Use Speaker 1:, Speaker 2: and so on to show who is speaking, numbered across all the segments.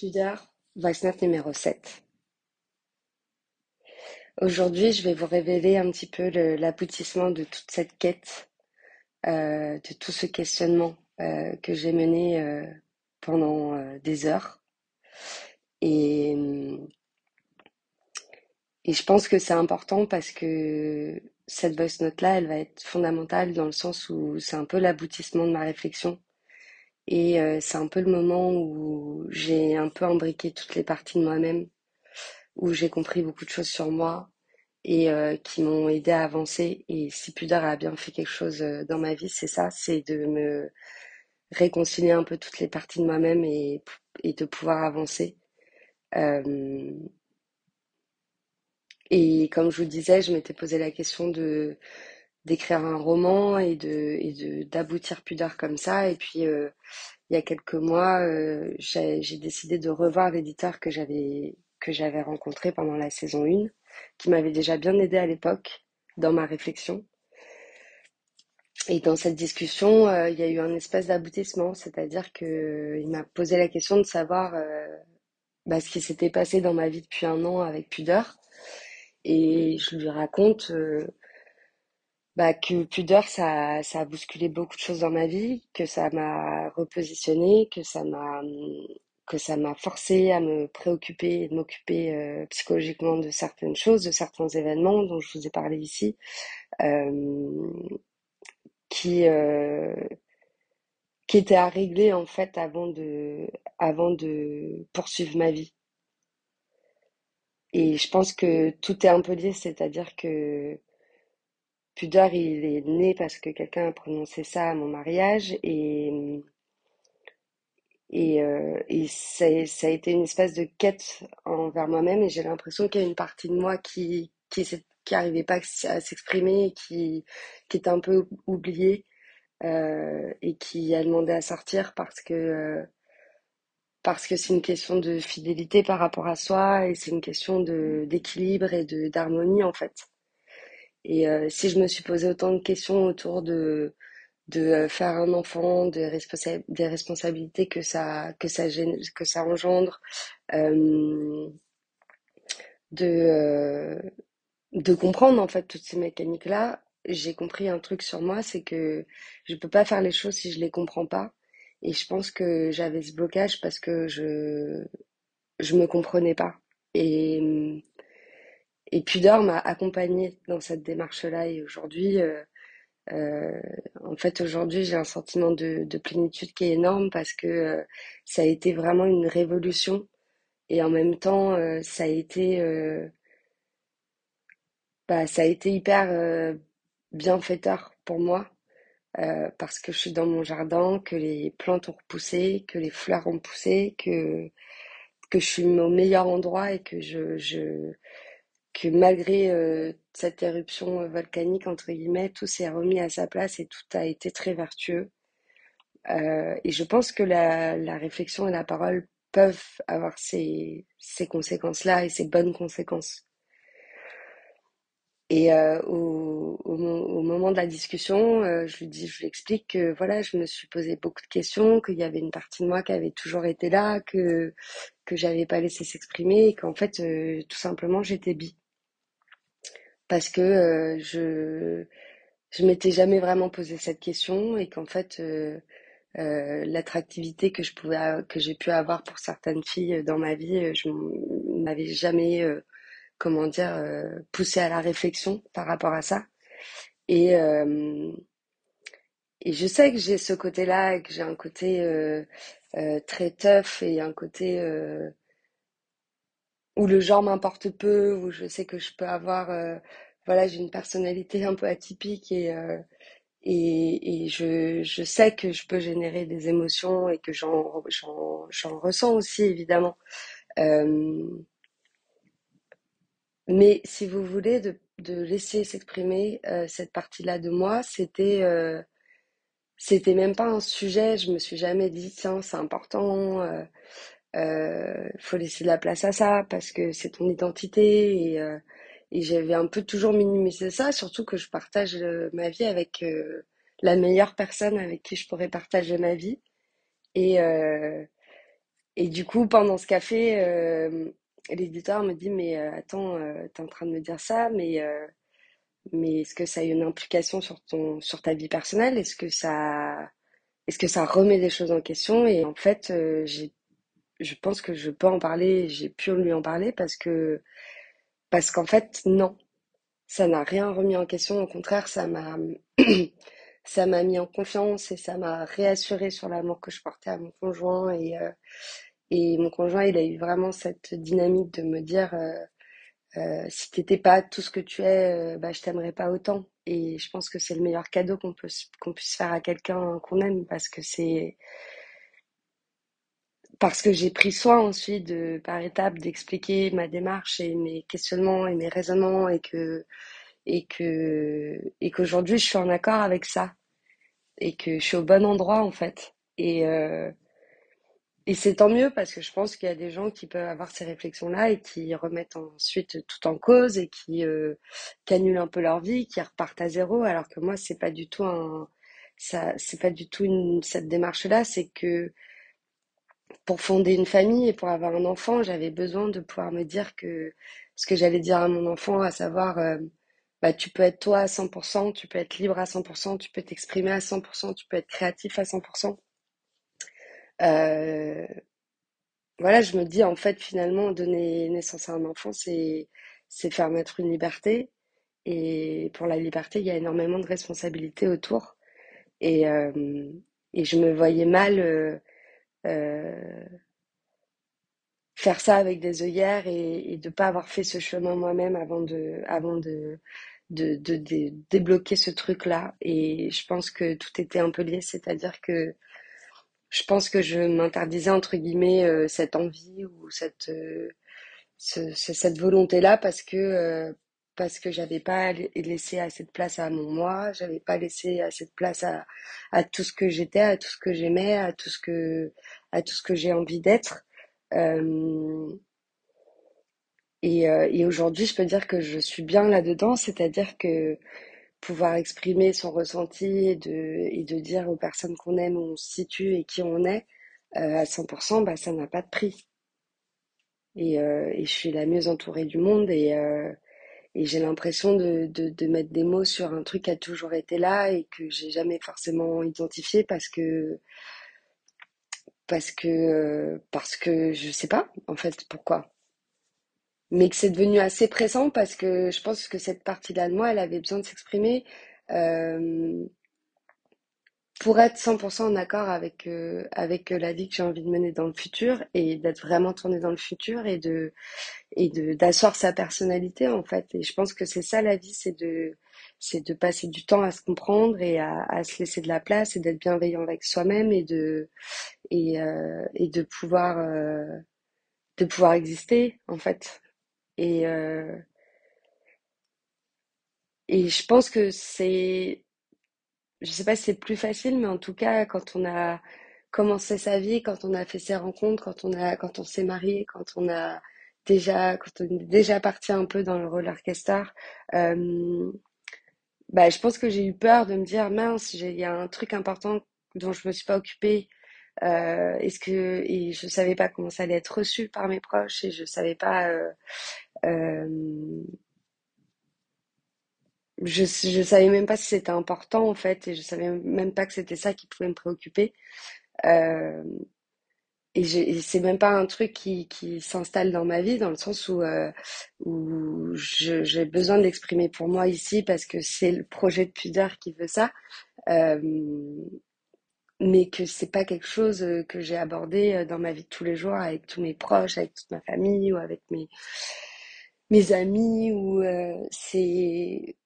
Speaker 1: Pudeur, voice note numéro 7. Aujourd'hui, je vais vous révéler un petit peu l'aboutissement de toute cette quête, euh, de tout ce questionnement euh, que j'ai mené euh, pendant des heures. Et, et je pense que c'est important parce que cette voice note-là, elle va être fondamentale dans le sens où c'est un peu l'aboutissement de ma réflexion et euh, c'est un peu le moment où j'ai un peu imbriqué toutes les parties de moi-même, où j'ai compris beaucoup de choses sur moi et euh, qui m'ont aidé à avancer. Et si Pudeur a bien fait quelque chose euh, dans ma vie, c'est ça, c'est de me réconcilier un peu toutes les parties de moi-même et, de pouvoir avancer. et comme je vous disais, je m'étais posé la question de d'écrire un roman et de et de d'aboutir Pudeur comme ça. Et puis euh, il y a quelques mois, euh, j'ai décidé de revoir l'éditeur que j'avais que j'avais rencontré pendant la saison 1, qui m'avait déjà bien aidé à l'époque dans ma réflexion. Et dans cette discussion, euh, il y a eu un espèce d'aboutissement, c'est-à-dire que il m'a posé la question de savoir bah, ce qui s'était passé dans ma vie depuis un an avec Pudeur. Et je lui raconte bah, que Pudeur, ça, ça a bousculé beaucoup de choses dans ma vie, que ça m'a repositionné, que ça m'a que ça m'a forcé à me préoccuper de m'occuper euh, psychologiquement de certaines choses, de certains événements dont je vous ai parlé ici, euh, qui euh, qui étaient à régler en fait avant de avant de poursuivre ma vie. Et je pense que tout est un peu lié, c'est-à-dire que Pudeur, il est né parce que quelqu'un a prononcé ça à mon mariage et, et, euh, ça, a été une espèce de quête envers moi-même et j'ai l'impression qu'il y a une partie de moi qui qui pas à s'exprimer, qui qui était un peu oubliée euh, et qui a demandé à sortir parce que euh, parce que c'est une question de fidélité par rapport à soi et c'est une question d'équilibre et d'harmonie en fait. Et euh, si je me suis posé autant de questions autour de, de euh, faire un enfant, des, des responsabilités que ça, que ça, que ça engendre, euh, de, de comprendre en fait toutes ces mécaniques-là, j'ai compris un truc sur moi, c'est que je peux pas faire les choses si je les comprends pas. Et je pense que j'avais ce blocage parce que je je me comprenais pas. Et et Pudor m'a accompagnée dans cette démarche-là. Et aujourd'hui, euh, euh, en fait, aujourd'hui, j'ai un sentiment de, plénitude qui est énorme parce que euh, ça a été vraiment une révolution. Et en même temps, ça a été, bah, ça a été hyper bienfaiteur pour moi. parce que je suis dans mon jardin, que les plantes ont repoussé, que les fleurs ont poussé, que, que je suis au meilleur endroit et que je, je, que malgré euh, cette éruption euh, volcanique, entre guillemets, tout s'est remis à sa place et tout a été très vertueux. Euh, et je pense que la, réflexion et la parole peuvent avoir ces, ces conséquences-là et ces bonnes conséquences. Et au, moment de la discussion, je lui dis, je lui explique que voilà, je me suis posé beaucoup de questions, qu'il y avait une partie de moi qui avait toujours été là, que que j'avais pas laissé s'exprimer, et qu'en fait, tout simplement, j'étais bi parce que euh, je je m'étais jamais vraiment posé cette question et qu'en fait euh, euh, l'attractivité que je pouvais que j'ai pu avoir pour certaines filles dans ma vie, je m'avais jamais comment dire poussé à la réflexion par rapport à ça. Et et je sais que j'ai ce côté-là, que j'ai un côté très tough et un côté où le genre m'importe peu, où je sais que je peux avoir, euh, voilà, j'ai une personnalité un peu atypique et, euh, et, et je, je, sais que je peux générer des émotions et que j'en, j'en, ressens aussi évidemment. Euh, mais si vous voulez, de, de laisser s'exprimer cette partie-là de moi, c'était c'était même pas un sujet. Je me suis jamais dit tiens c'est important euh, faut laisser de la place à ça parce que c'est ton identité et, euh, et j'avais un peu toujours minimisé ça, surtout que je partage euh, ma vie avec euh, la meilleure personne avec qui je pourrais partager ma vie et Et du coup, pendant ce café, euh, l'éditeur me dit, mais euh, attends, euh, t'es en train de me dire ça, mais, euh, mais est-ce que ça a une implication sur ton, sur ta vie personnelle? Est-ce que ça, est-ce que ça remet des choses en question? Et en fait, euh, j'ai, je pense que je peux en parler, j'ai pu lui en parler parce que, parce qu'en fait, non, ça n'a rien remis en question. Au contraire, ça m'a, ça m'a mis en confiance et ça m'a réassuré sur l'amour que je portais à mon conjoint et, euh, Et mon conjoint, il a eu vraiment cette dynamique de me dire, euh, euh, si t'étais pas tout ce que tu es, euh, bah, je t'aimerais pas autant. Et je pense que c'est le meilleur cadeau qu'on peut, qu'on puisse faire à quelqu'un qu'on aime parce que c'est, parce que j'ai pris soin ensuite de, par étapes, d'expliquer ma démarche et mes questionnements et mes raisonnements et que, et que, et qu'aujourd'hui je suis en accord avec ça et que je suis au bon endroit en fait. Et, euh, Et c'est tant mieux parce que je pense qu'il y a des gens qui peuvent avoir ces réflexions-là et qui remettent ensuite tout en cause et qui, euh, annulent un peu leur vie, qui repartent à zéro, alors que moi, c'est pas du tout un, ça, c'est pas du tout cette démarche-là, c'est que pour fonder une famille et pour avoir un enfant, j'avais besoin de pouvoir me dire que ce que j'allais dire à mon enfant, à savoir, euh, bah, tu peux être toi à 100%, tu peux être libre à 100%, tu peux t'exprimer à 100%, tu peux être créatif à 100%. Euh, Voilà, je me dis en fait finalement donner naissance à un enfant, c'est c'est faire naître une liberté et pour la liberté, il y a énormément de responsabilités autour et euh, et je me voyais mal euh, faire ça avec des œillères et, et de pas avoir fait ce chemin moi-même avant de avant de de, de, débloquer ce truc-là. Et je pense que tout était un peu lié, c'est-à-dire que je pense que je m'interdisais entre guillemets euh, cette envie ou cette euh, ce- cette volonté-là parce que euh, parce que j'avais pas la- laissé assez de place à mon moi, j'avais pas laissé assez de place à, tout ce que j'étais, à tout ce que j'aimais, à tout ce que à tout ce que j'ai envie d'être. Euh, et euh, et aujourd'hui, je peux dire que je suis bien là-dedans, c'est-à-dire que pouvoir exprimer son ressenti et de et de dire aux personnes qu'on aime où on se situe et qui on est euh, à 100%, bah ça n'a pas de prix. Et, et je suis la mieux entourée du monde et Et j'ai l'impression de, de, de mettre des mots sur un truc qui a toujours été là et que j'ai jamais forcément identifié parce que parce que parce que je sais pas en fait pourquoi. Mais que c'est devenu assez pressant parce que je pense que cette partie-là de moi, elle avait besoin de s'exprimer euh, pour être 100% en accord avec euh, avec la vie que j'ai envie de mener dans le futur et d'être vraiment tournée dans le futur et de et de d'asseoir sa personnalité en fait. Et je pense que c'est ça la vie, c'est de c'est de passer du temps à se comprendre et à, à se laisser de la place et d'être bienveillant avec soi-même et de et euh, et de pouvoir euh, de pouvoir exister en fait. Et euh, et je pense que c'est je sais pas si c'est plus facile, mais en tout cas quand on a commencé sa vie, quand on a fait ses rencontres, quand on a quand on s'est marié, quand on a déjà quand on est déjà parti un peu dans le roller coaster. Euh, Bah, je pense que j'ai eu peur de me dire, mince, il y a un truc important dont je me suis pas occupée. Euh, est-ce que et je savais pas comment ça allait être reçu par mes proches et je savais pas. euh, euh, je je savais même pas si c'était important en fait et je savais même pas que c'était ça qui pouvait me préoccuper. Euh, et et c'est même pas un truc qui qui s'installe dans ma vie dans le sens où euh, où j'ai besoin de l'exprimer pour moi ici parce que c'est le projet de Pudeur qui veut ça. Euh, mais que c'est pas quelque chose que j'ai abordé dans ma vie de tous les jours avec tous mes proches, avec toute ma famille ou avec mes, mes amis ou c'est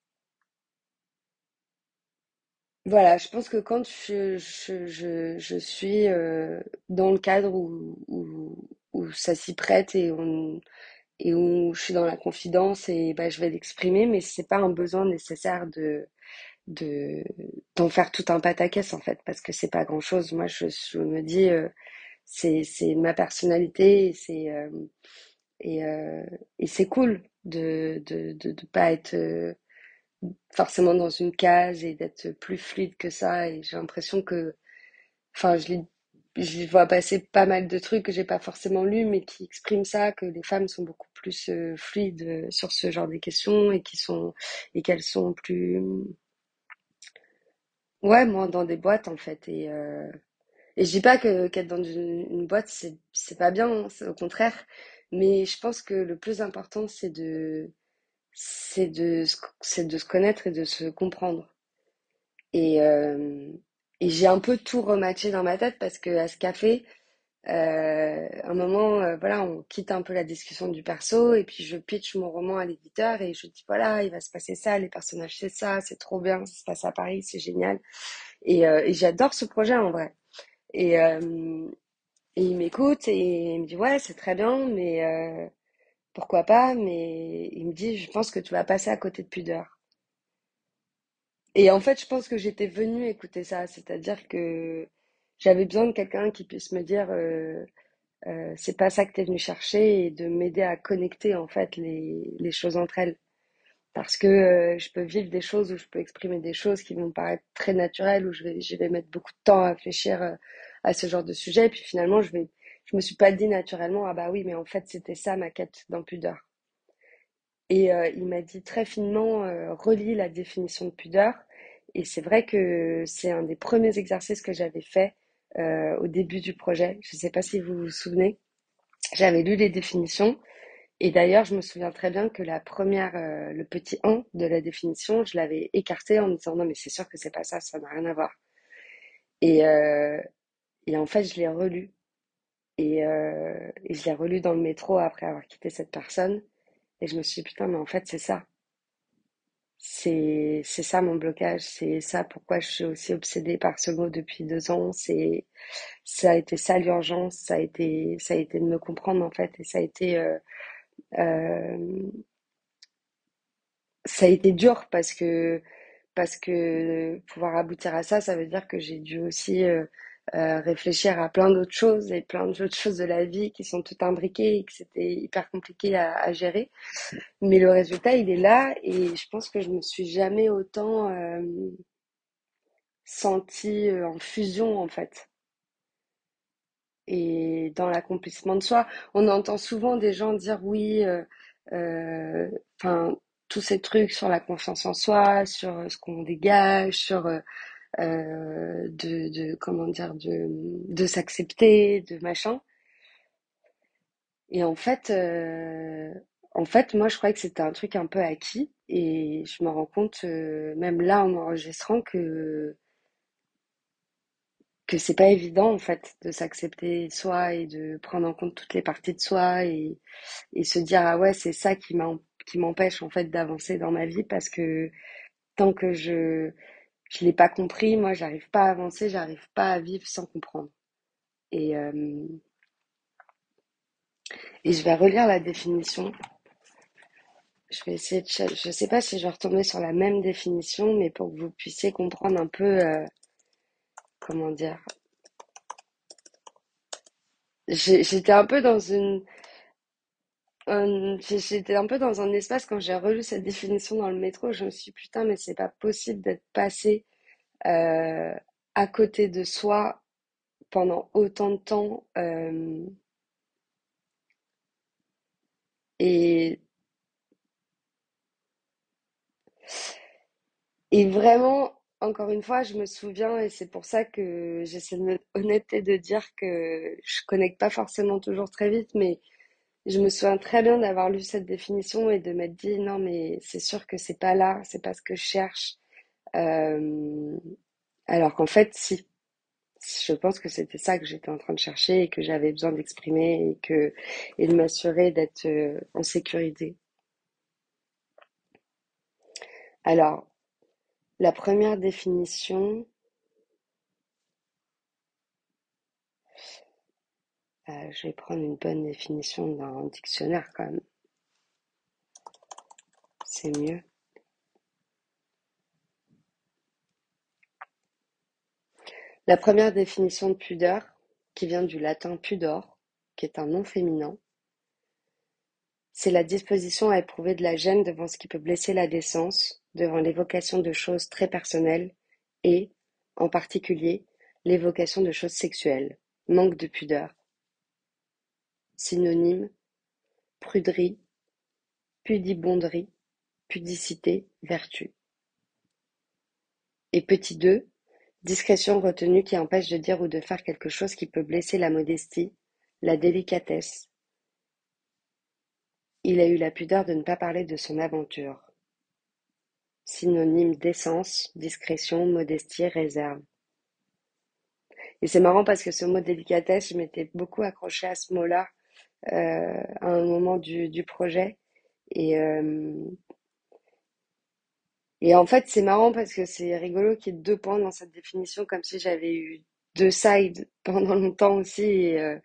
Speaker 1: voilà, je pense que quand je, je, je, je suis euh, dans le cadre où, où, où ça s'y prête et, on, et où je suis dans la confidence et bah, je vais l'exprimer, mais c'est pas un besoin nécessaire de, de, d'en faire tout un pataquès en fait, parce que c'est pas grand-chose. Moi, je, je me dis, euh, c'est c'est ma personnalité c'est euh, et, euh, et c'est cool de de, de de pas être euh, forcément dans une case et d'être plus fluide que ça. Et j'ai l'impression que enfin je je vois passer pas mal de trucs que j'ai pas forcément lus, mais qui expriment ça, que les femmes sont beaucoup plus euh, fluides euh, sur ce genre de questions et qui sont et qu'elles sont plus ouais moins dans des boîtes en fait. Et euh, et je dis pas que qu'être dans une, boîte c'est c'est pas bien, hein, au contraire, mais je pense que le plus important c'est de c'est de c'est de se connaître et de se comprendre. Et euh, et j'ai un peu tout rematché dans ma tête parce que à ce café Euh, un moment, euh, voilà, on quitte un peu la discussion du perso et puis je pitch mon roman à l'éditeur et je dis voilà, il va se passer ça, les personnages c'est ça, c'est trop bien, ça se passe à Paris, c'est génial. Et, euh, et j'adore ce projet en vrai. Et, euh, et il m'écoute et il me dit ouais, c'est très bien, mais euh, pourquoi pas, mais il me dit je pense que tu vas passer à côté de pudeur. Et en fait, je pense que j'étais venue écouter ça, c'est-à-dire que j'avais besoin de quelqu'un qui puisse me dire euh, Euh, c'est pas ça que tu es venu chercher et de m'aider à connecter en fait les, choses entre elles. Parce que euh, je peux vivre des choses ou je peux exprimer des choses qui vont paraître très naturelles, où je vais, mettre beaucoup de temps à réfléchir à ce genre de sujet. Et puis finalement, je vais, je me suis pas dit naturellement, ah bah oui, mais en fait, c'était ça ma quête d'impudeur. Et euh, il m'a dit très finement, euh, relis la définition de pudeur. Et c'est vrai que c'est un des premiers exercices que j'avais fait euh, au début du projet. Je ne sais pas si vous vous souvenez. J'avais lu les définitions et d'ailleurs, je me souviens très bien que la première, euh, le petit 1 de la définition, je l'avais écarté en me disant non mais c'est sûr que c'est pas ça, ça n'a rien à voir. Et, et en fait, je l'ai relu et, euh, et je l'ai relu dans le métro après avoir quitté cette personne. Et je me suis dit putain mais en fait c'est ça, c'est ça mon blocage, c'est ça pourquoi je suis aussi obsédée par ce mot depuis deux ans, c'est ça a été ça l'urgence, ça a été ça a été de me comprendre en fait. Et ça a été euh, euh, ça a été dur parce que parce que pouvoir aboutir à ça, ça veut dire que j'ai dû aussi euh, euh, réfléchir à plein d'autres choses et plein d'autres choses de la vie qui sont toutes imbriquées et que c'était hyper compliqué à, gérer. Mais le résultat, il est là et je pense que je me suis jamais autant euh, sentie euh, en fusion en fait et dans l'accomplissement de soi. On entend souvent des gens dire oui, euh, enfin tous ces trucs sur la confiance en soi, sur ce qu'on dégage, sur euh, de, de comment dire de, de s'accepter, de machin. Et en fait, euh, en fait, moi je croyais que c'était un truc un peu acquis et je me rends compte euh, même là en enregistrant que que c'est pas évident en fait de s'accepter soi et de prendre en compte toutes les parties de soi et, et se dire ah ouais c'est ça qui m'empêche en fait d'avancer dans ma vie parce que tant que je je l'ai pas compris moi j'arrive pas à avancer j'arrive pas à vivre sans comprendre. Et euh, et je vais relire la définition. Je vais essayer de je sais pas si je vais retomber sur la même définition mais pour que vous puissiez comprendre un peu euh, comment dire. J'étais un peu dans une Euh, j'étais un peu dans un espace quand j'ai relu cette définition dans le métro, je me suis dit, putain, mais c'est pas possible d'être passé euh, à côté de soi pendant autant de temps euh, et, et vraiment, encore une fois, je me souviens et c'est pour ça que j'essaie de honnêteté de dire que je connecte pas forcément toujours très vite, mais je me souviens très bien d'avoir lu cette définition et de m'être dit, non, mais c'est sûr que c'est pas là, c'est pas ce que je cherche. Euh, alors qu'en fait, si. Je pense que c'était ça que j'étais en train de chercher et que j'avais besoin d'exprimer et que et de m'assurer d'être euh, en sécurité. Alors, la première définition, euh, je vais prendre une bonne définition d'un dictionnaire quand même, c'est mieux. La première définition de pudeur, qui vient du latin pudor, qui est un nom féminin, c'est la disposition à éprouver de la gêne devant ce qui peut blesser la décence, devant l'évocation de choses très personnelles et, en particulier, l'évocation de choses sexuelles. manque de pudeur. Synonyme, pruderie, pudibonderie, pudicité, vertu. Et petit 2, discrétion retenue qui empêche de dire ou de faire quelque chose qui peut blesser la modestie, la délicatesse. Il a eu la pudeur de ne pas parler de son aventure. Synonyme décence, discrétion, modestie, réserve. Et c'est marrant parce que ce mot délicatesse, je m'étais beaucoup accrochée à ce mot-là à un moment du, du projet. Et, euh, et en fait, c'est marrant parce que c'est rigolo qu'il y ait deux points dans cette définition, comme si j'avais eu deux sides pendant longtemps aussi. Et, euh,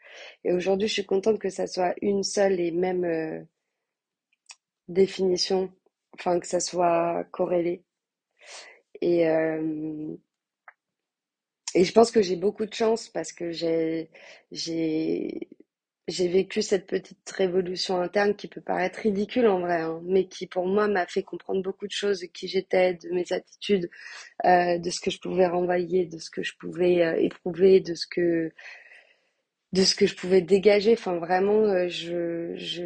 Speaker 1: et aujourd'hui, je suis contente que ça soit une seule et même euh, définition, enfin que ça soit corrélé. Et, euh, et je pense que j'ai beaucoup de chance parce que j'ai j'ai vécu cette petite révolution interne qui peut paraître ridicule en vrai, hein, mais qui pour moi m'a fait comprendre beaucoup de choses de qui j'étais, de mes attitudes, euh, de ce que je pouvais renvoyer, de ce que je pouvais euh, éprouver, de ce que de ce que je pouvais dégager. Enfin vraiment, euh, je je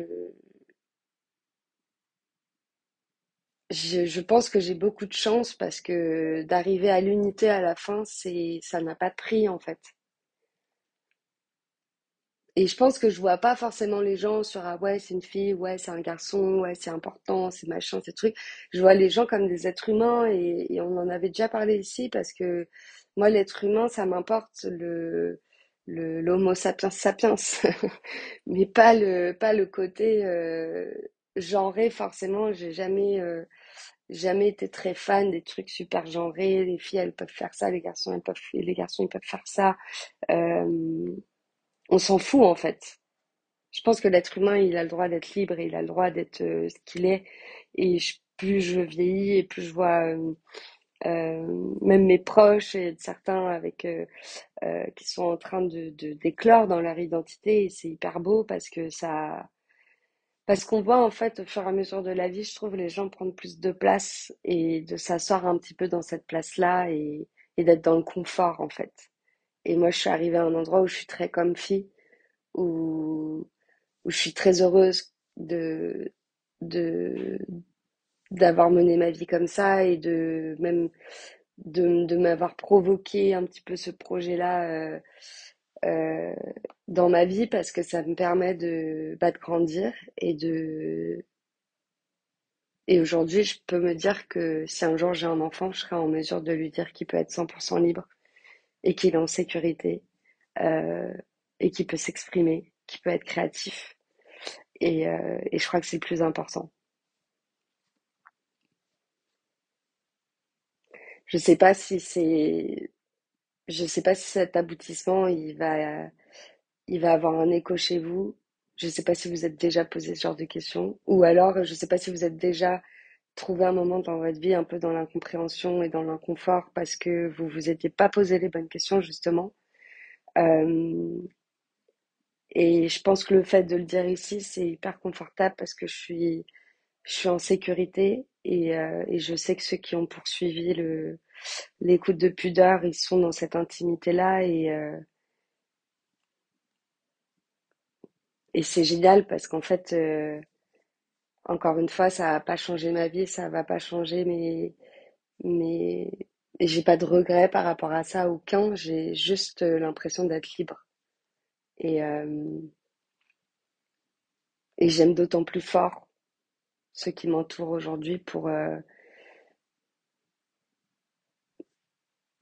Speaker 1: je, je pense que j'ai beaucoup de chance parce que d'arriver à l'unité à la fin, c'est ça n'a pas de prix en fait. Et je pense que je vois pas forcément les gens sur ah ouais c'est une fille, ouais c'est un garçon, ouais c'est important, c'est machin, ces trucs. Je vois les gens comme des êtres humains et, on en avait déjà parlé ici parce que moi l'être humain ça m'importe le le l'homo sapiens sapiens, mais pas le pas le côté euh, genré forcément. J'ai jamais euh, jamais été très fan des trucs super genrés. Les filles elles peuvent faire ça, les garçons elles peuvent les garçons ils peuvent faire ça. Euh, on s'en fout en fait. Je pense que l'être humain, il a le droit d'être libre, et il a le droit d'être euh, ce qu'il est. Et plus je vieillis et plus je vois euh, euh, même mes proches et certains avec qui sont en train de, d'éclore dans leur identité, et c'est hyper beau parce que ça, parce qu'on voit en fait au fur et à mesure de la vie, je trouve les gens prendre plus de place et de s'asseoir un petit peu dans cette place-là et d'être dans le confort en fait. Et moi, je suis arrivée à un endroit où je suis très comfy, où où je suis très heureuse de, de, d'avoir mené ma vie comme ça et de même de, de m'avoir provoqué un petit peu ce projet-là euh, euh, dans ma vie parce que ça me permet de, bah, de grandir et de et aujourd'hui je peux me dire que si un jour j'ai un enfant je serai en mesure de lui dire qu'il peut être 100% libre et qu'il est en sécurité euh, et qu'il peut s'exprimer, qu'il peut être créatif et, euh, et je crois que c'est le plus important. Je sais pas si c'est, je sais pas si cet aboutissement il va, il va avoir un écho chez vous. Je sais pas si vous êtes déjà posé ce genre de questions, ou alors je sais pas si vous êtes déjà trouvé un moment dans votre vie un peu dans l'incompréhension et dans l'inconfort parce que vous vous étiez pas posé les bonnes questions justement. Euh, et je pense que le fait de le dire ici, c'est hyper confortable parce que je suis, je suis en sécurité et, euh, et je sais que ceux qui ont poursuivi le, l'écoute de pudeur, ils sont dans cette intimité-là et, euh, et c'est génial parce qu'en fait, encore une fois, ça va pas changer ma vie, ça va pas changer mes, mes, et j'ai pas de regrets par rapport à ça, aucun. J'ai juste euh, l'impression d'être libre et, euh, et j'aime d'autant plus fort ceux qui m'entourent aujourd'hui pour, euh,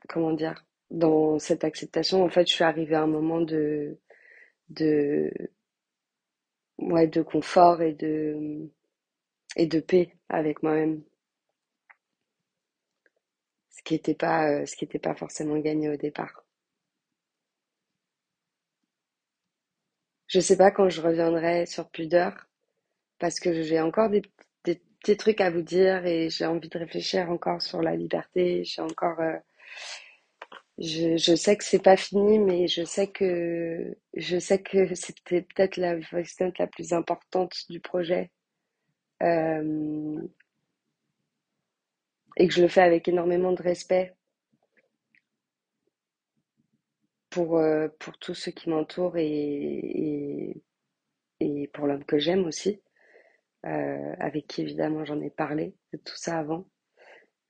Speaker 1: comment dire, dans cette acceptation. En fait, je suis arrivée à un moment de, de, ouais, de confort et de, et de paix avec moi-même. Ce qui n'était pas, euh, pas forcément gagné au départ. Je sais pas quand je reviendrai sur Pudeur, parce que j'ai encore des, des petits trucs à vous dire et j'ai envie de réfléchir encore sur la liberté. J'ai encore, euh, je, je sais que c'est pas fini, mais je sais que, je sais que c'était peut-être la voice la plus importante du projet, euh, et que je le fais avec énormément de respect pour, euh, pour tous ceux qui m'entourent et, et, pour l'homme que j'aime aussi, euh, avec qui évidemment j'en ai parlé de tout ça avant.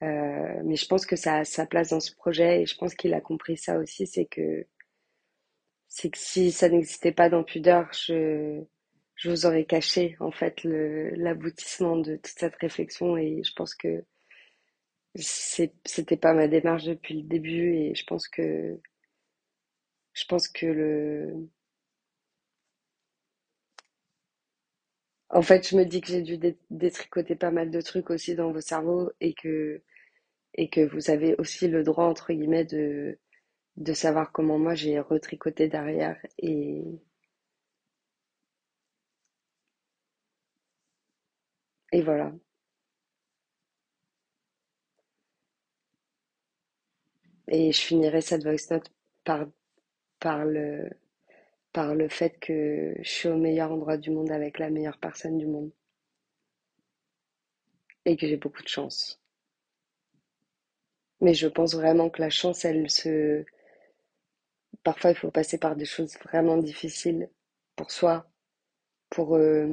Speaker 1: Mais je pense que ça a sa place dans ce projet et je pense qu'il a compris ça aussi, c'est que c'est que si ça n'existait pas dans Pudeur, je, je vous aurais caché en fait l'aboutissement de toute cette réflexion et je pense que c'était pas ma démarche depuis le début et je pense que je pense que le en fait je me dis que j'ai dû dé- détricoter pas mal de trucs aussi dans vos cerveaux et que et que vous avez aussi le droit entre guillemets de de savoir comment moi j'ai retricoté derrière et et voilà et je finirai cette voice note par par le par le fait que je suis au meilleur endroit du monde avec la meilleure personne du monde et que j'ai beaucoup de chance. Mais je pense vraiment que la chance, elle se... Parfois, il faut passer par des choses vraiment difficiles pour soi, pour euh,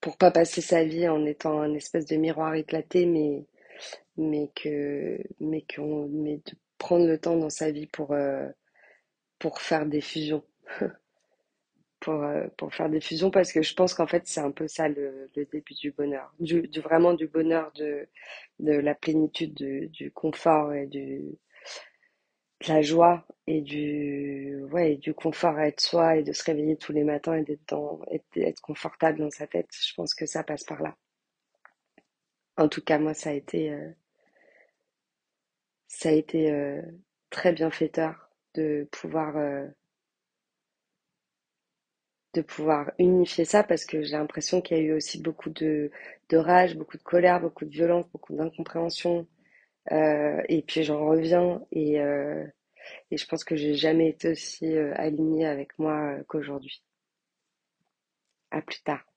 Speaker 1: pour pas passer sa vie en étant un espèce de miroir éclaté, mais mais que mais qu'on mais de prendre le temps dans sa vie pour euh, pour faire des fusions. pour, euh, pour faire des fusions parce que je pense qu'en fait c'est un peu ça le, le début du bonheur du, du vraiment du bonheur de, de la plénitude du, du confort et du de la joie et du ouais et du confort à être soi et de se réveiller tous les matins et d'être dans et d'être confortable dans sa tête je pense que ça passe par là en tout cas moi ça a été euh, ça a été euh, très bienfaiteur de pouvoir euh, de pouvoir unifier ça parce que j'ai l'impression qu'il y a eu aussi beaucoup de, de rage, beaucoup de colère, beaucoup de violence, beaucoup d'incompréhension. Euh, et puis j'en reviens et, euh, et je pense que j'ai jamais été aussi euh, alignée avec moi qu'aujourd'hui. À plus tard.